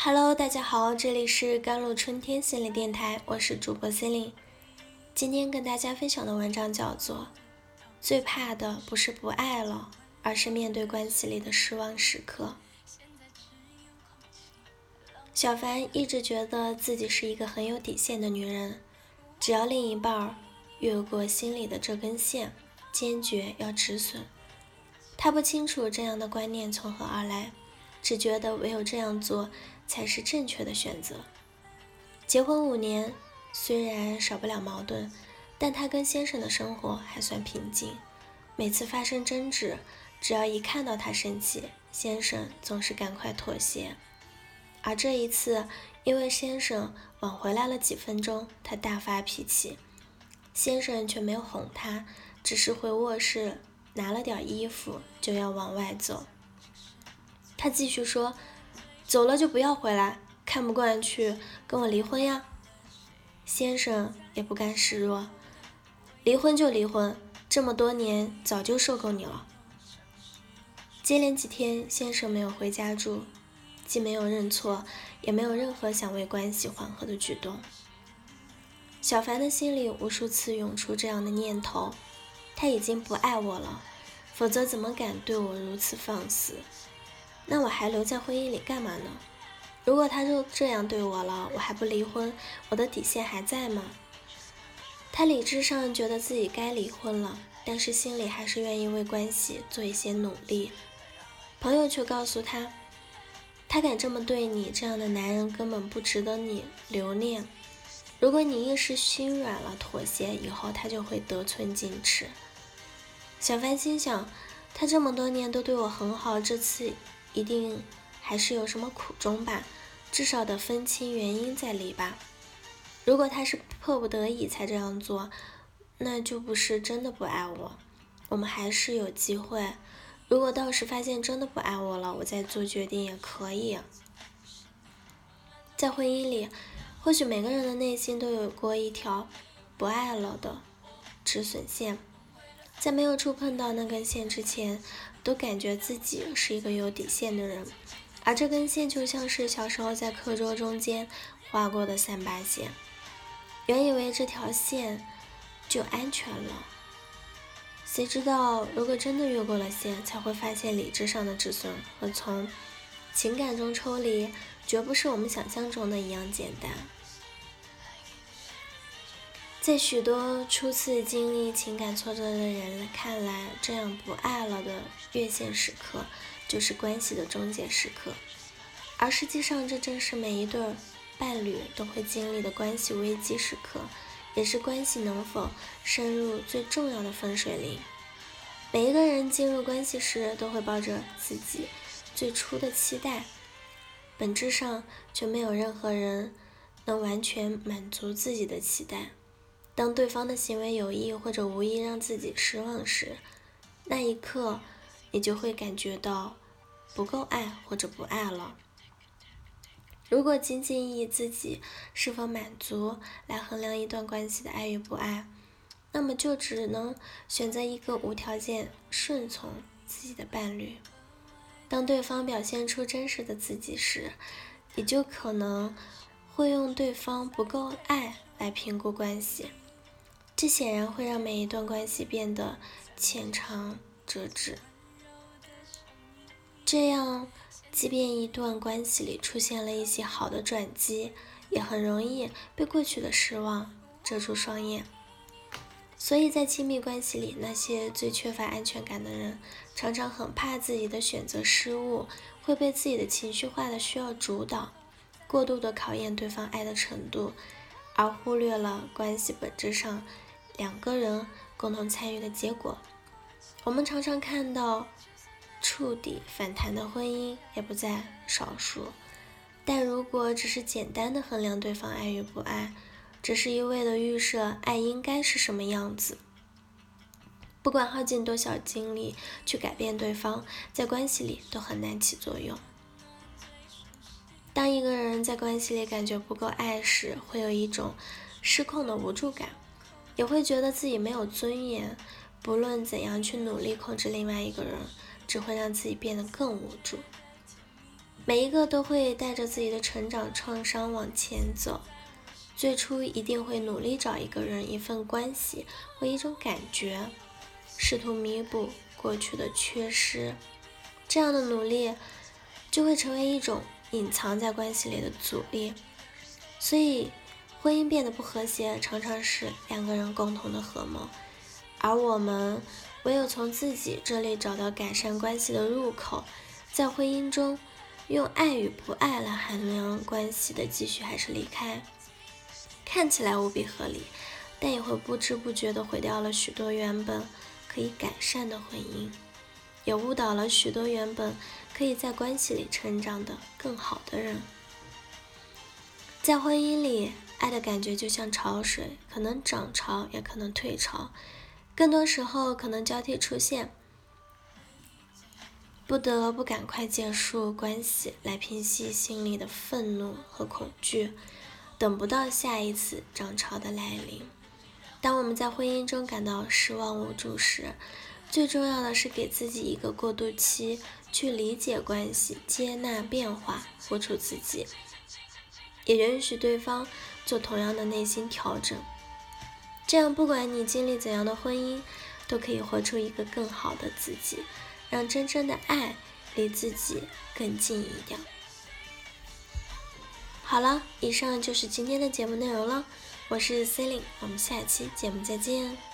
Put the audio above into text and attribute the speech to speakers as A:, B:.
A: Hello，大家好，这里是甘露春天心理电台，我是主播 c e l i n 今天跟大家分享的文章叫做《最怕的不是不爱了，而是面对关系里的失望时刻》。小凡一直觉得自己是一个很有底线的女人，只要另一半越过心里的这根线，坚决要止损。她不清楚这样的观念从何而来，只觉得唯有这样做。才是正确的选择。结婚五年，虽然少不了矛盾，但她跟先生的生活还算平静。每次发生争执，只要一看到他生气，先生总是赶快妥协。而这一次，因为先生晚回来了几分钟，她大发脾气，先生却没有哄她，只是回卧室拿了点衣服就要往外走。她继续说。走了就不要回来，看不惯去跟我离婚呀！先生也不甘示弱，离婚就离婚，这么多年早就受够你了。接连几天，先生没有回家住，既没有认错，也没有任何想为关系缓和的举动。小凡的心里无数次涌出这样的念头：他已经不爱我了，否则怎么敢对我如此放肆？那我还留在婚姻里干嘛呢？如果他就这样对我了，我还不离婚，我的底线还在吗？他理智上觉得自己该离婚了，但是心里还是愿意为关系做一些努力。朋友却告诉他，他敢这么对你，这样的男人根本不值得你留恋。如果你一时心软了，妥协以后，他就会得寸进尺。小凡心想，他这么多年都对我很好，这次。一定还是有什么苦衷吧，至少得分清原因再离吧。如果他是迫不得已才这样做，那就不是真的不爱我。我们还是有机会。如果到时发现真的不爱我了，我再做决定也可以。在婚姻里，或许每个人的内心都有过一条不爱了的止损线，在没有触碰到那根线之前。都感觉自己是一个有底线的人，而这根线就像是小时候在课桌中间画过的三八线，原以为这条线就安全了，谁知道如果真的越过了线，才会发现理智上的止损和从情感中抽离，绝不是我们想象中的一样简单。在许多初次经历情感挫折的人看来，这样不爱了的越线时刻，就是关系的终结时刻。而实际上，这正是每一对伴侣都会经历的关系危机时刻，也是关系能否深入最重要的分水岭。每一个人进入关系时，都会抱着自己最初的期待，本质上却没有任何人能完全满足自己的期待。当对方的行为有意或者无意让自己失望时，那一刻你就会感觉到不够爱或者不爱了。如果仅仅以自己是否满足来衡量一段关系的爱与不爱，那么就只能选择一个无条件顺从自己的伴侣。当对方表现出真实的自己时，你就可能会用对方不够爱来评估关系。这显然会让每一段关系变得浅尝辄止。这样，即便一段关系里出现了一些好的转机，也很容易被过去的失望遮住双眼。所以在亲密关系里，那些最缺乏安全感的人，常常很怕自己的选择失误，会被自己的情绪化的需要主导，过度的考验对方爱的程度，而忽略了关系本质上。两个人共同参与的结果，我们常常看到触底反弹的婚姻也不在少数。但如果只是简单的衡量对方爱与不爱，只是一味的预设爱应该是什么样子，不管耗尽多少精力去改变对方，在关系里都很难起作用。当一个人在关系里感觉不够爱时，会有一种失控的无助感。也会觉得自己没有尊严，不论怎样去努力控制另外一个人，只会让自己变得更无助。每一个都会带着自己的成长创伤往前走。最初一定会努力找一个人、一份关系或一种感觉，试图弥补过去的缺失。这样的努力就会成为一种隐藏在关系里的阻力。所以，婚姻变得不和谐，常常是两个人共同的合谋。而我们唯有从自己这里找到改善关系的入口，在婚姻中用爱与不爱来衡量关系的继续还是离开。看起来无比合理，但也会不知不觉地毁掉了许多原本可以改善的婚姻，也误导了许多原本可以在关系里成长的更好的人。在婚姻里，爱的感觉就像潮水，可能涨潮，也可能退潮，更多时候可能交替出现，不得不赶快结束关系来平息心里的愤怒和恐惧。等不到下一次涨潮的来临。当我们在婚姻中感到失望无助时，最重要的是给自己一个过渡期，去理解关系、接纳变化、活出自己，也允许对方做同样的内心调整。这样，不管你经历怎样的婚姻，都可以活出一个更好的自己，让真正的爱离自己更近一点。好了，以上就是今天的节目内容了。我是 c e l i n e 我们下期节目再见。